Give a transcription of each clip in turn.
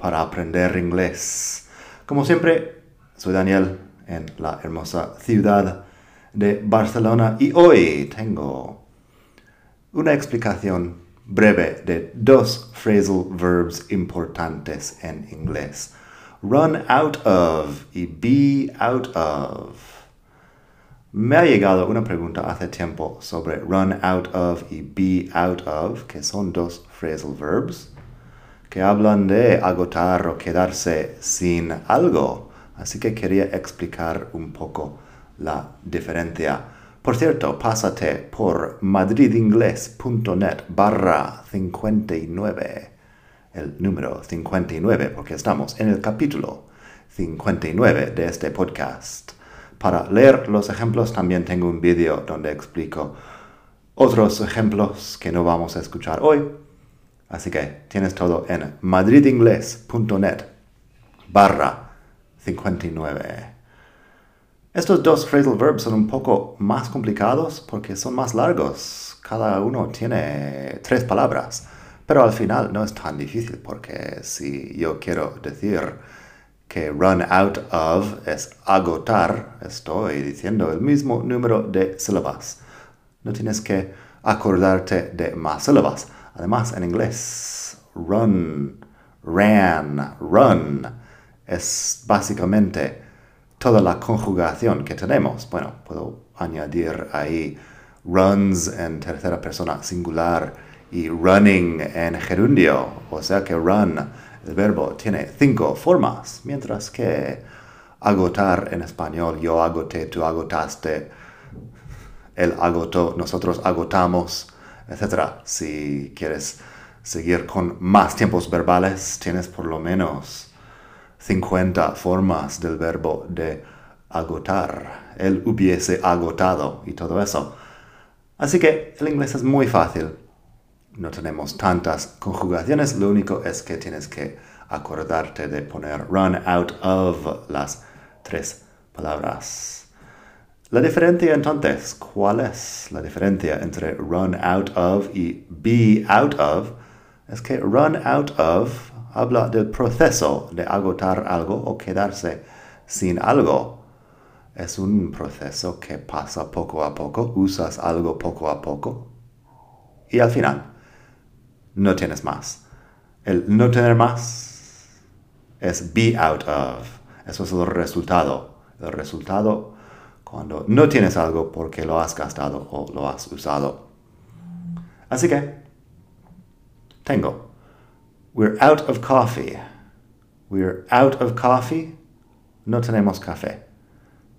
para aprender inglés. Como siempre, soy Daniel en la hermosa ciudad de Barcelona y hoy tengo una explicación breve de dos phrasal verbs importantes en inglés. Run out of y be out of. Me ha llegado una pregunta hace tiempo sobre run out of y be out of, que son dos phrasal verbs que hablan de agotar o quedarse sin algo. Así que quería explicar un poco la diferencia. Por cierto, pásate por madridingles.net barra 59, el número 59, porque estamos en el capítulo 59 de este podcast. Para leer los ejemplos también tengo un vídeo donde explico otros ejemplos que no vamos a escuchar hoy. Así que tienes todo en madridingles.net barra 59. Estos dos phrasal verbs son un poco más complicados porque son más largos. Cada uno tiene tres palabras. Pero al final no es tan difícil porque si yo quiero decir que run out of es agotar, estoy diciendo el mismo número de sílabas. No tienes que acordarte de más sílabas. Además, en inglés, run, ran, run es básicamente toda la conjugación que tenemos. Bueno, puedo añadir ahí runs en tercera persona singular y running en gerundio, o sea que run el verbo tiene cinco formas, mientras que agotar en español, yo agoté, tú agotaste, él agotó, nosotros agotamos, etc. Si quieres seguir con más tiempos verbales, tienes por lo menos 50 formas del verbo de agotar. Él hubiese agotado y todo eso. Así que el inglés es muy fácil no tenemos tantas conjugaciones, lo único es que tienes que acordarte de poner run out of las tres palabras. La diferencia entonces, ¿cuál es la diferencia entre run out of y be out of? Es que run out of habla del proceso de agotar algo o quedarse sin algo. Es un proceso que pasa poco a poco, usas algo poco a poco y al final no tienes más. El no tener más es be out of. Eso es el resultado. El resultado cuando no tienes algo porque lo has gastado o lo has usado. Así que, tengo. We're out of coffee. We're out of coffee. No tenemos café.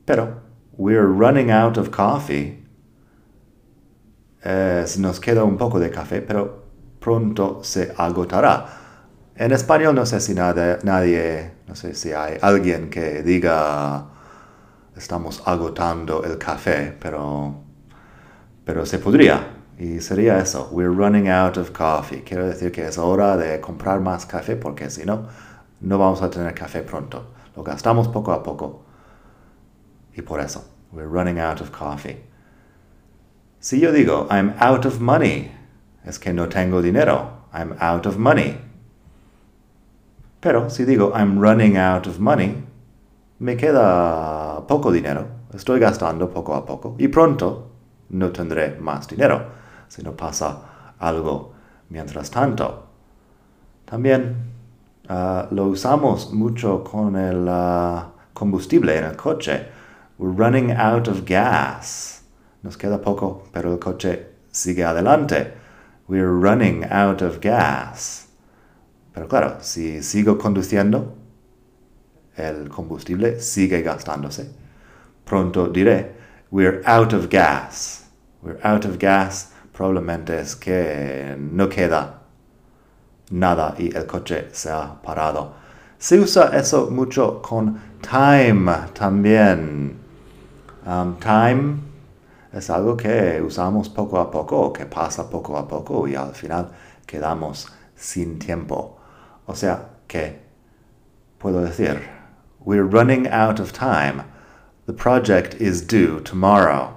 Pero, we're running out of coffee. nos queda un poco de café, pero pronto se agotará. En español no sé si nadie, no sé si hay alguien que diga estamos agotando el café, pero, pero se podría. Y sería eso, we're running out of coffee. Quiero decir que es hora de comprar más café porque si no, no vamos a tener café pronto. Lo gastamos poco a poco. Y por eso, we're running out of coffee. Si yo digo, I'm out of money, es que no tengo dinero. I'm out of money. Pero si digo I'm running out of money, me queda poco dinero. Estoy gastando poco a poco y pronto no tendré más dinero si no pasa algo mientras tanto. También ah, lo usamos mucho con el ah, combustible en el coche. We're running out of gas. Nos queda poco, pero el coche sigue adelante. We're running out of gas. Pero claro, si sigo conduciendo, el combustible sigue gastándose. Pronto diré, we're out of gas. We're out of gas. Probablemente es que no queda, nada y el coche se ha parado. Se usa eso mucho con time también. Um, time es algo que usamos poco a poco, que pasa poco a poco y al final quedamos sin tiempo. O sea que puedo decir, we're running out of time. The project is due tomorrow.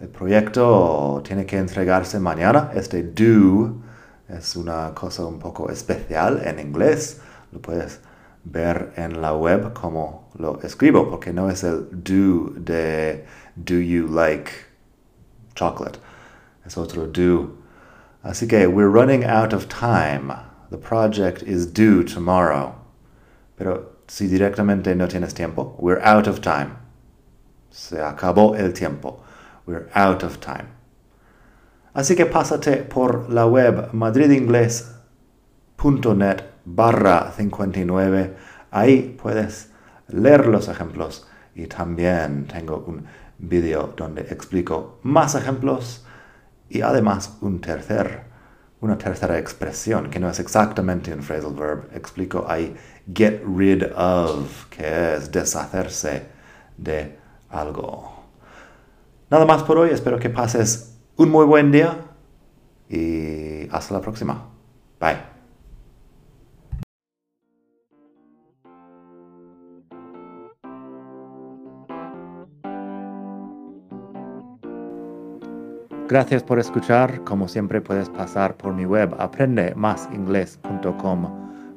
El proyecto tiene que entregarse mañana. Este due es una cosa un poco especial en inglés. Lo puedes ver en la web como lo escribo, porque no es el do de do you like chocolate. Es otro do. Así que we're running out of time. The project is due tomorrow. Pero si directamente no tienes tiempo, we're out of time. Se acabó el tiempo. We're out of time. Así que pásate por la web madridingles.net barra 59. Ahí puedes leer los ejemplos y también tengo un video donde explico más ejemplos y además un tercer, una tercera expresión que no es exactamente un phrasal verb. Explico ahí get rid of, que es deshacerse de algo. Nada más por hoy, espero que pases un muy buen día y hasta la próxima. Bye. Gracias por escuchar. Como siempre puedes pasar por mi web aprendemasingles.com.